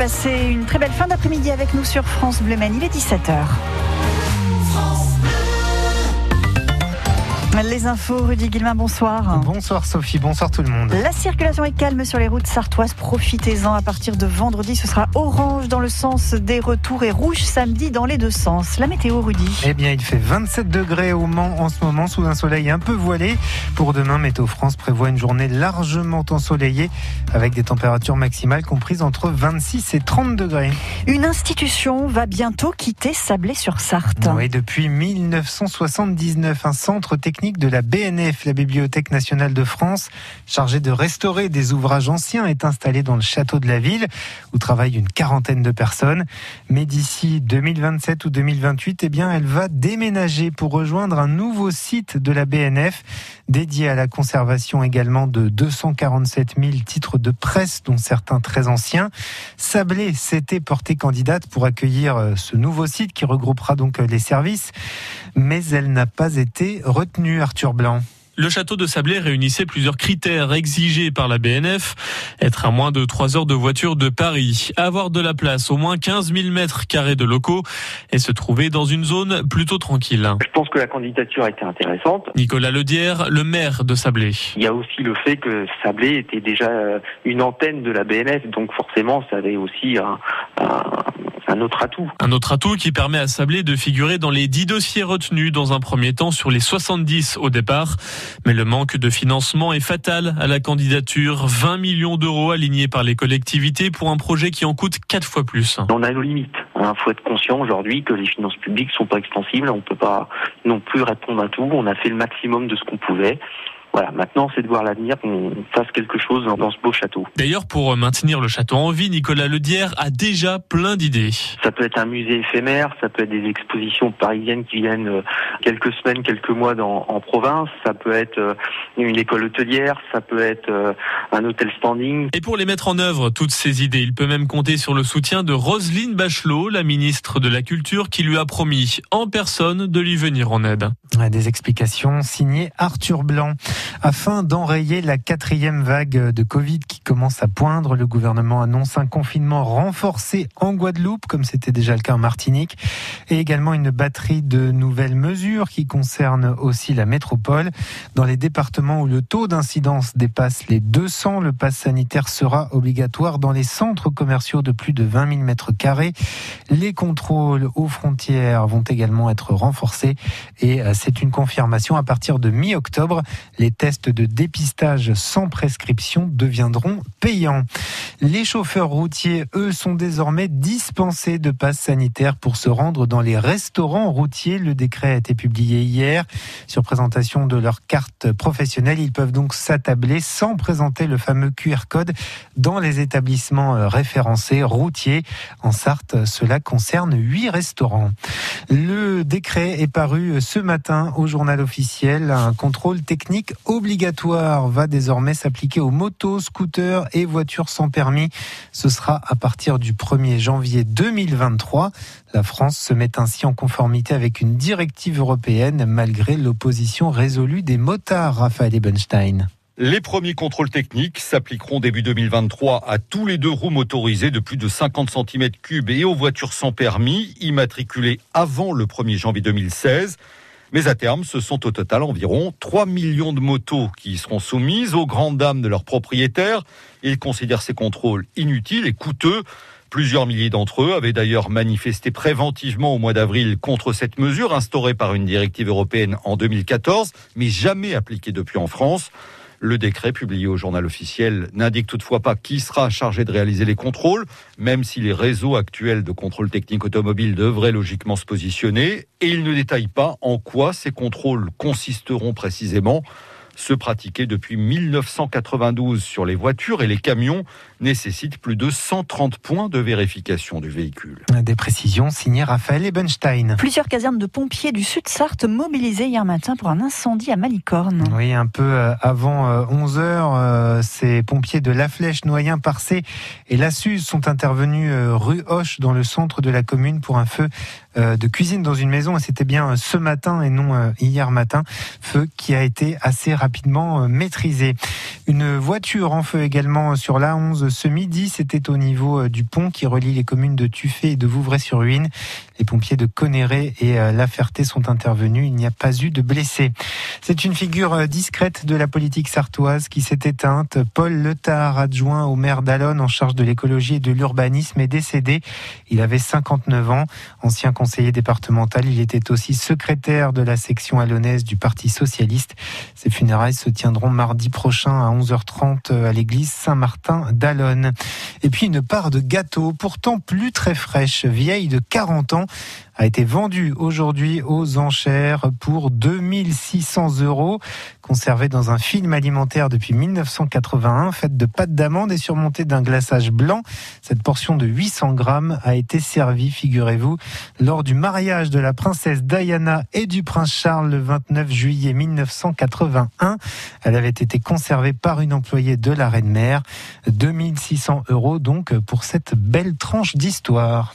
passez une très belle fin d'après-midi avec nous sur France Bleu Maine. Il est 17h. Les infos, Rudy Guillemin, bonsoir. Bonsoir Sophie, bonsoir tout le monde. La circulation est calme sur les routes sartoises. Profitez-en à partir de vendredi. Ce sera orange dans le sens des retours et rouge samedi dans les deux sens. La météo, Rudy. Eh bien, il fait 27 degrés au Mans en ce moment sous un soleil un peu voilé. Pour demain, Météo France prévoit une journée largement ensoleillée avec des températures maximales comprises entre 26 et 30 degrés. Une institution va bientôt quitter Sablé-sur-Sarthe. Oui, depuis 1979, un centre technique de la BNF, la Bibliothèque nationale de France, chargée de restaurer des ouvrages anciens, est installée dans le château de la ville, où travaillent une quarantaine de personnes. Mais d'ici 2027 ou 2028, eh bien, elle va déménager pour rejoindre un nouveau site de la BNF, dédié à la conservation également de 247 000 titres de presse, dont certains très anciens. Sablé s'était portée candidate pour accueillir euh, ce nouveau site qui regroupera donc euh, les services, mais elle n'a pas été retenue. Arthur Blanc. Le château de Sablé réunissait plusieurs critères exigés par la BNF. Être à moins de 3 heures de voiture de Paris, avoir de la place, au moins 15 000 mètres carrés de locaux et se trouver dans une zone plutôt tranquille. Je pense que la candidature a été intéressante. Nicolas Ledière, le maire de Sablé. Il y a aussi le fait que Sablé était déjà une antenne de la BNF, donc forcément ça avait aussi un, un un autre atout. Un autre atout qui permet à Sablé de figurer dans les 10 dossiers retenus dans un premier temps sur les 70 au départ. Mais le manque de financement est fatal à la candidature. 20 millions d'euros alignés par les collectivités pour un projet qui en coûte 4 fois plus. On a nos limites. Il hein. faut être conscient aujourd'hui que les finances publiques sont pas extensibles. On peut pas non plus répondre à tout. On a fait le maximum de ce qu'on pouvait. Voilà, maintenant c'est de voir l'avenir qu'on fasse quelque chose dans, ce beau château. D'ailleurs, pour maintenir le château en vie, Nicolas Ledière a déjà plein d'idées. Ça peut être un musée éphémère, ça peut être des expositions parisiennes qui viennent euh, quelques semaines, quelques mois dans, en province, ça peut être euh, une école hôtelière, ça peut être euh, un hôtel standing. Et pour les mettre en œuvre, toutes ces idées, il peut même compter sur le soutien de Roselyne Bachelot, la ministre de la Culture, qui lui a promis en personne de lui venir en aide. Des explications signées Arthur Blanc. Afin d'enrayer la quatrième vague de Covid qui commence à poindre, le gouvernement annonce un confinement renforcé en Guadeloupe, comme c'était déjà le cas en Martinique, et également une batterie de nouvelles mesures qui concernent aussi la métropole. Dans les départements où le taux d'incidence dépasse les 200, le pass sanitaire sera obligatoire dans les centres commerciaux de plus de 20 000 mètres carrés. Les contrôles aux frontières vont également être renforcés et euh, c'est une confirmation à partir de mi-octobre. Les tests de dépistage sans prescription deviendront payants. Les chauffeurs routiers, eux, sont désormais dispensés de passe sanitaire pour se rendre dans les restaurants routiers. Le décret a été publié hier. Sur présentation de leur carte professionnelle, ils peuvent donc s'attabler sans présenter le fameux QR code dans les établissements euh, référencés routiers. En Sarthe, cela concerne huit restaurants. Le décret est paru ce matin au journal officiel. Un contrôle technique obligatoire va désormais s'appliquer aux motos, scooters et voitures sans permis. Ce sera à partir du 1er janvier 2023. La France se met ainsi en conformité avec une directive européenne malgré l'opposition résolue des motards, Raphaël Ebenstein. Les premiers contrôles techniques s'appliqueront début 2023 à tous les deux roues motorisées de plus de 50 cm3 et aux voitures sans permis immatriculées avant le 1er janvier 2016. Mais à terme, ce sont au total environ 3 millions de motos qui seront soumises aux grandes dames de leurs propriétaires. Ils considèrent ces contrôles inutiles et coûteux. Plusieurs milliers d'entre eux avaient d'ailleurs manifesté préventivement au mois d'avril contre cette mesure instaurée par une directive européenne en 2014, mais jamais appliquée depuis en France. Le décret publié au journal officiel n'indique toutefois pas qui sera chargé de réaliser les contrôles, même si les réseaux actuels de contrôle technique automobile devraient logiquement se positionner, et il ne détaille pas en quoi ces contrôles consisteront précisément se pratiquer depuis 1992 sur les voitures et les camions nécessite plus de 130 points de vérification du véhicule. Des précisions signées Raphaël Ebenstein. Plusieurs casernes de pompiers du Sud Sarthe mobilisées hier matin pour un incendie à Malicorne. Oui, un peu euh, avant 11 euh, heures, euh, ces pompiers de La Flèche, Noyen, Parcé et La Suze sont intervenus rue Hoche dans le centre de la commune pour un feu de cuisine dans une maison et c'était bien ce matin et non hier matin. Feu qui a été assez rapidement maîtrisé. Une voiture en feu également sur la 11 ce midi. C'était au niveau du pont qui relie les communes de Tuffet et de Vouvray-sur-Huine. Les pompiers de Conéré et La Ferté sont intervenus. Il n'y a pas eu de blessés. C'est une figure discrète de la politique sartoise qui s'est éteinte. Paul Letard, adjoint au maire d'Alonne en charge de l'écologie et de l'urbanisme, est décédé. Il avait 59 ans. Ancien conseiller départemental, il était aussi secrétaire de la section alonnaise du Parti socialiste. Ses funérailles se tiendront mardi prochain à 11h30 à l'église Saint-Martin d'Alonne. Et puis une part de gâteau, pourtant plus très fraîche, vieille de 40 ans, a été vendue aujourd'hui aux enchères pour 2600 euros. Conservée dans un film alimentaire depuis 1981, faite de pâte d'amande et surmontée d'un glaçage blanc, cette portion de 800 grammes a été servie, figurez-vous, lors du mariage de la princesse Diana et du prince Charles le 29 juillet 1981. Elle avait été conservée par une employée de la reine-mère. 2600 euros donc pour cette belle tranche d'histoire.